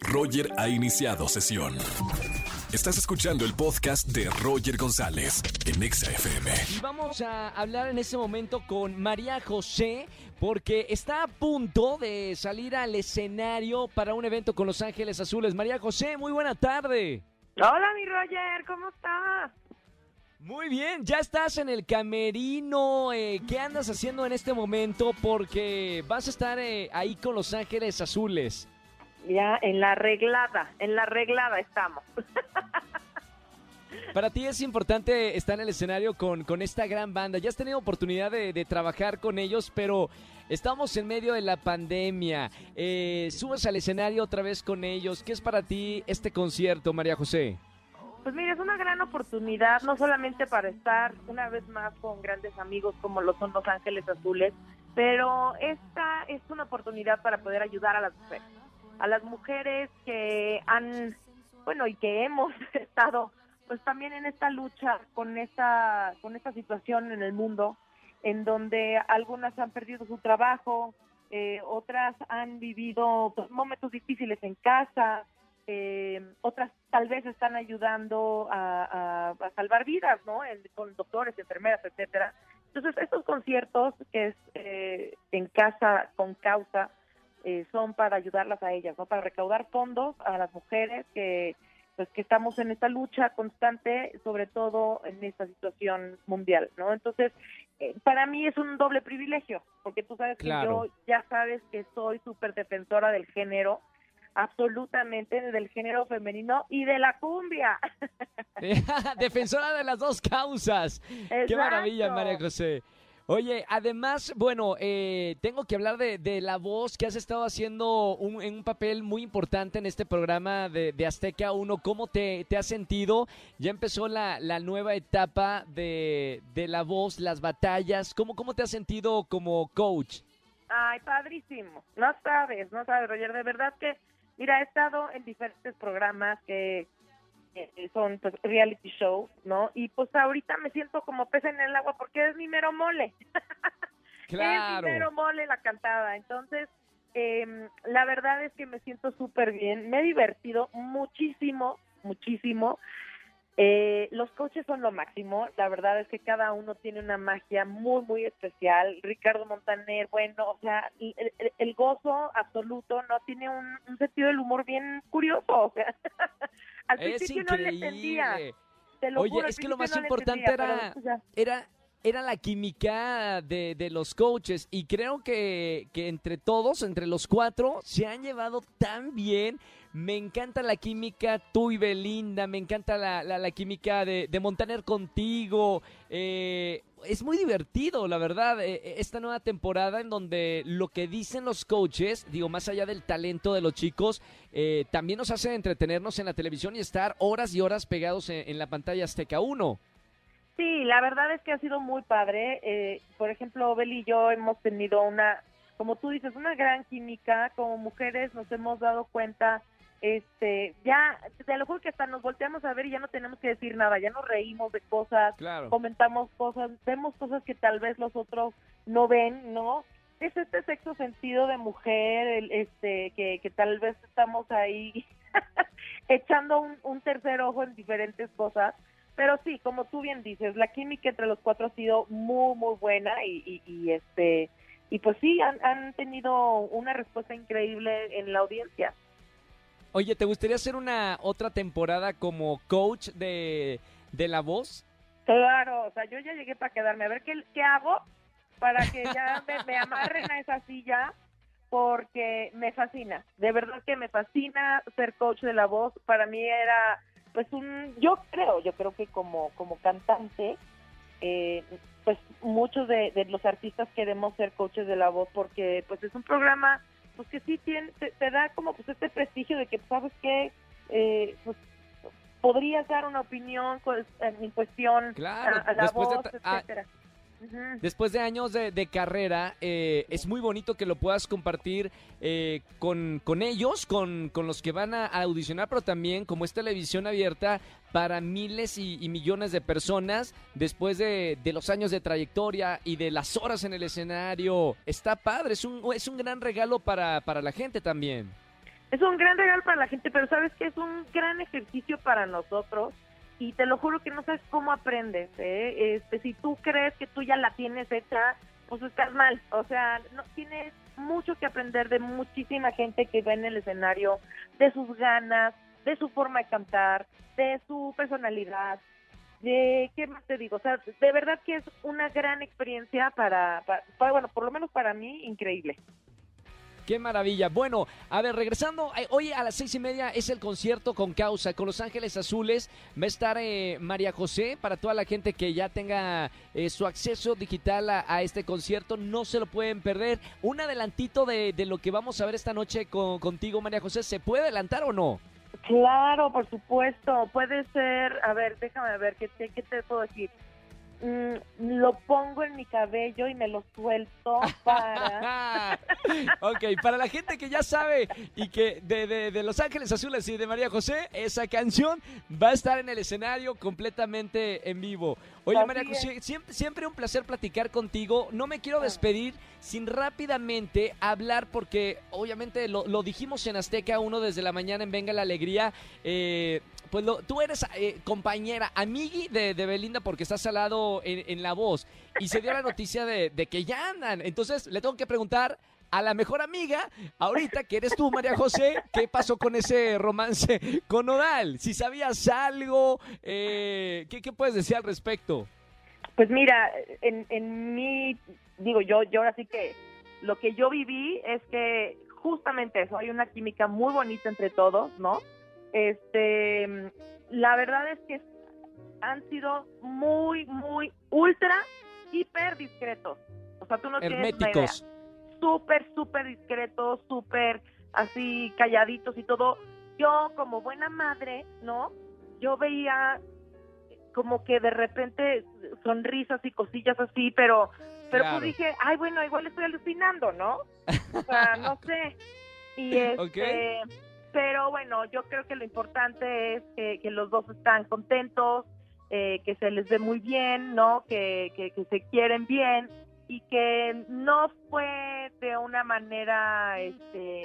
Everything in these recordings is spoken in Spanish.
Roger ha iniciado sesión. Estás escuchando el podcast de Roger González en Exa FM. Y vamos a hablar en este momento con María José porque está a punto de salir al escenario para un evento con Los Ángeles Azules. María José, muy buena tarde. Hola, mi Roger, ¿cómo estás? Muy bien, ya estás en el camerino. eh, ¿Qué andas haciendo en este momento? Porque vas a estar eh, ahí con Los Ángeles Azules. Ya, en la arreglada, en la arreglada estamos. Para ti es importante estar en el escenario con, con esta gran banda. Ya has tenido oportunidad de, de trabajar con ellos, pero estamos en medio de la pandemia. Eh, subes al escenario otra vez con ellos. ¿Qué es para ti este concierto, María José? Pues mira, es una gran oportunidad, no solamente para estar una vez más con grandes amigos como lo son Los Ángeles Azules, pero esta es una oportunidad para poder ayudar a las mujeres. A las mujeres que han, bueno, y que hemos estado pues también en esta lucha con esta, con esta situación en el mundo, en donde algunas han perdido su trabajo, eh, otras han vivido momentos difíciles en casa, eh, otras tal vez están ayudando a, a- salvar vidas, ¿no? Con doctores, enfermeras, etcétera. Entonces, estos conciertos que es eh, en casa con causa eh, son para ayudarlas a ellas, ¿no? Para recaudar fondos a las mujeres que pues que estamos en esta lucha constante, sobre todo en esta situación mundial, ¿no? Entonces, eh, para mí es un doble privilegio, porque tú sabes Claro. que yo ya sabes que soy súper defensora del género, absolutamente del género femenino y de la cumbia. Defensora de las dos causas. Qué Exacto. maravilla, María José. Oye, además, bueno, eh, tengo que hablar de, de la voz que has estado haciendo un, en un papel muy importante en este programa de, de Azteca 1. ¿Cómo te, te has sentido? Ya empezó la, la nueva etapa de, de la voz, las batallas. ¿Cómo, ¿Cómo te has sentido como coach? Ay, padrísimo. No sabes, no sabes, Roger. De verdad que, mira, he estado en diferentes programas que son pues, reality shows, ¿no? Y pues ahorita me siento como pez en el agua porque es mi mero mole. Es mi Claro. mero mole la cantada. Entonces, eh, la verdad es que me siento súper bien. Me he divertido muchísimo, muchísimo. Eh, los coaches son lo máximo. La verdad es que cada uno tiene una magia muy, muy especial. Ricardo Montaner, bueno, o sea, el, el- el gozo absoluto, ¿no? Tiene un, un sentido del humor bien curioso. O sea, al Es principio no le entendía. increíble. te lo Oye, juro, es que lo más no importante entendía, pero era- era, era la química de, de los coaches y creo que, que entre todos, entre los cuatro, se han llevado tan bien. Me encanta la química tú y Belinda, me encanta la, la- la química de, de Montaner contigo. eh, es muy divertido, la verdad, eh, esta nueva temporada en donde lo que dicen los coaches, digo, más allá del talento de los chicos, eh, también nos hace entretenernos en la televisión y estar horas y horas pegados en, en la pantalla Azteca 1. Sí, la verdad es que ha sido muy padre. Eh, por ejemplo, Bel y yo hemos tenido una, como tú dices, una gran química. Como mujeres nos hemos dado cuenta, este, ya, te lo juro que hasta nos volteamos a ver y ya no tenemos que decir nada, ya nos reímos de cosas, Claro. comentamos cosas, vemos cosas que tal vez los otros no ven, ¿no? Es este sexto sentido de mujer, el, este, que, que tal vez estamos ahí echando un, un tercer ojo en diferentes cosas. Pero sí, como tú bien dices, la química entre los cuatro ha sido muy, muy buena y, y, y, este y pues sí, han, han tenido una respuesta increíble en la audiencia. Oye, ¿te gustaría hacer una otra temporada como coach de, de la voz? Claro, o sea, yo ya llegué para quedarme. A ver qué, qué hago para que ya me, me amarren a esa silla, porque me fascina. De verdad que me fascina ser coach de la voz. Para mí era, pues, un. Yo creo, yo creo que como, como cantante, eh, pues muchos de, de los artistas queremos ser coaches de la voz, porque, pues, es un programa, pues, que sí tiene, te, te da como, pues, este prestigio de que, ¿sabes qué? Eh, pues, podrías dar una opinión pues, en cuestión Claro, a, a la voz, ah, Después de años de, de carrera, eh, es muy bonito que lo puedas compartir eh, con, con ellos, con, con los que van a, a audicionar, pero también como es televisión abierta para miles y, y millones de personas después de, de los años de trayectoria y de las horas en el escenario. Está padre, es un, es un gran regalo para, para la gente también. es un gran regalo para la gente, pero sabes que es un gran ejercicio para nosotros y te lo juro que no sabes cómo aprendes. ¿eh? Este, si tú crees que tú ya la tienes hecha, pues estás mal. O sea, no tienes mucho que aprender de muchísima gente que ve en el escenario, de sus ganas, de su forma de cantar, de su personalidad, de qué más te digo, o sea, de verdad que es una gran experiencia para, para bueno, por lo menos para mí, increíble. Qué maravilla. Bueno, a ver, regresando, eh, hoy a las seis y media es el concierto con causa con Los Ángeles Azules. Va a estar eh, María José para toda la gente que ya tenga eh, su acceso digital a, este concierto. No se lo pueden perder. Un adelantito de, lo que vamos a ver esta noche con, contigo, María José. ¿Se puede adelantar o no? Claro, por supuesto. Puede ser, a ver, déjame ver, ¿qué, qué te puedo decir? Mm, lo pongo en mi cabello y me lo suelto para... ok, para la gente que ya sabe y que de, Los Ángeles Azules y de María José, esa canción va a estar en el escenario completamente en vivo. Oye, María José, siempre, siempre un placer platicar contigo. No me quiero despedir sin rápidamente hablar, porque obviamente lo, lo dijimos en Azteca uno desde la mañana en Venga la Alegría. Eh, pues tú eres eh, compañera, amigui de, Belinda porque estás al lado en, la voz. Y se dio la noticia de, que ya andan. Entonces le tengo que preguntar a la mejor amiga, ahorita que eres tú, María José, ¿qué pasó con ese romance con Odal? Si sabías algo, eh, ¿qué, puedes decir al respecto? Pues mira, en, en mi, digo yo, yo ahora sí que lo que yo viví es que justamente eso, hay una química muy bonita entre todos, ¿no? Este, la verdad es que han sido muy, muy ultra, hiper discretos. O sea, tú no Herméticos. Súper, súper discretos, súper así calladitos y todo. Yo, como buena madre, ¿no? Yo veía como que de repente sonrisas y cosillas así, pero pero pues dije, ay, bueno, igual estoy alucinando, ¿no? O sea, no sé. Y este, pero bueno, yo creo que lo importante es que, los dos están contentos, eh, que se les ve muy bien, ¿no? Que, que, se quieren bien y que no fue de una manera, este,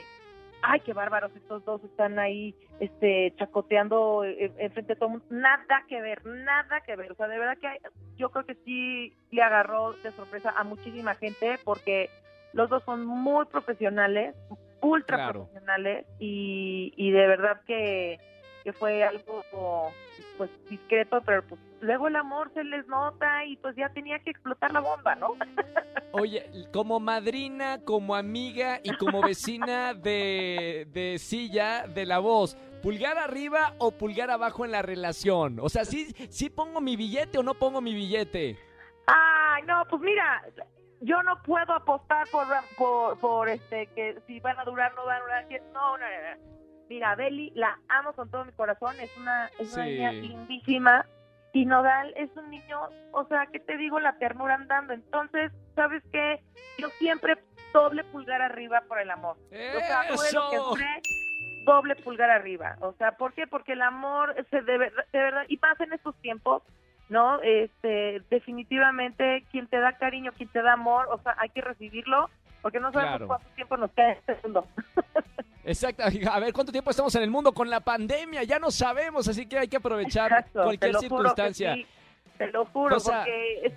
ay, qué bárbaros estos dos están ahí, este, chacoteando enfrente de todo el mundo. Nada que ver, nada que ver. O sea, de verdad que yo creo que sí le agarró de sorpresa a muchísima gente porque los dos son muy profesionales, ultra profesionales y, y de verdad que, que fue algo pues discreto, pero pues luego el amor se les nota y pues ya tenía que explotar la bomba, ¿no? Oye, como madrina, como amiga y como vecina de, de silla de la voz, ¿pulgar arriba o pulgar abajo en la relación? O sea, ¿sí, sí pongo mi billete o no pongo mi billete? Ay, no, pues mira, yo no puedo apostar por, por, por este que si van a durar no van a durar no, no, no, mira Beli la amo con todo mi corazón es una es una niña lindísima. Y Nodal es un niño o sea qué te digo la ternura andando. Entonces sabes qué yo siempre doble pulgar arriba por el amor. O sea lo que doble pulgar arriba. O sea ¿por qué? porque el amor se debe de verdad y más en estos tiempos ¿no? Este, definitivamente quien te da cariño, quien te da amor, o sea, hay que recibirlo, porque no sabemos cuánto tiempo nos queda en este mundo. Exacto, a ver cuánto tiempo estamos en el mundo con la pandemia, ya no sabemos, así que hay que aprovechar cualquier circunstancia. te lo juro, porque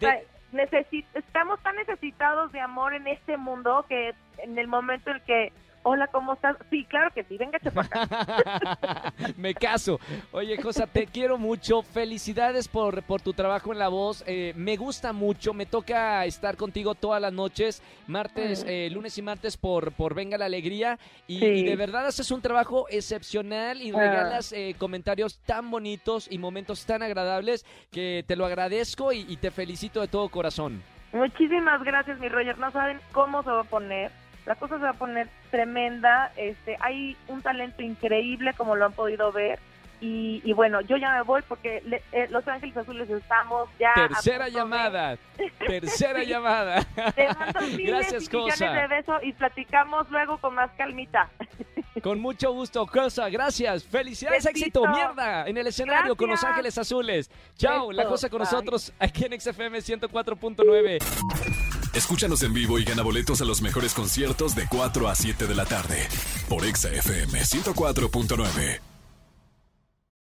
estamos tan necesitados de amor en este mundo que en el momento en que Hola, ¿cómo estás? Sí, claro que sí, venga, Me caso. Oye, Cosa, te quiero mucho. Felicidades por, por tu trabajo en La Voz. Eh, me gusta mucho. Me toca estar contigo todas las noches, martes, eh, lunes y martes por, por Venga la Alegría. Y, de verdad haces un trabajo excepcional y regalas ah. eh, comentarios tan bonitos y momentos tan agradables que te lo agradezco y, y te felicito de todo corazón. Muchísimas gracias, mi Roger. No saben cómo se va a poner la cosa se va a poner tremenda. Este, hay un talento increíble, como lo han podido ver. Y, bueno, yo ya me voy porque eh, Los Ángeles Azules estamos ya. Tercera llamada. Tercera llamada. Te mando Gracias, Cosa. de besos y platicamos luego con más calmita. Con mucho gusto, Cosa. Gracias. Felicidades, éxito. Mierda. En el escenario con Los Ángeles Azules. Chao. La cosa con nosotros aquí en XFM 104.9. Escúchanos en vivo y gana boletos a los mejores conciertos de 4 a 7 de la tarde por Exa FM 104.9.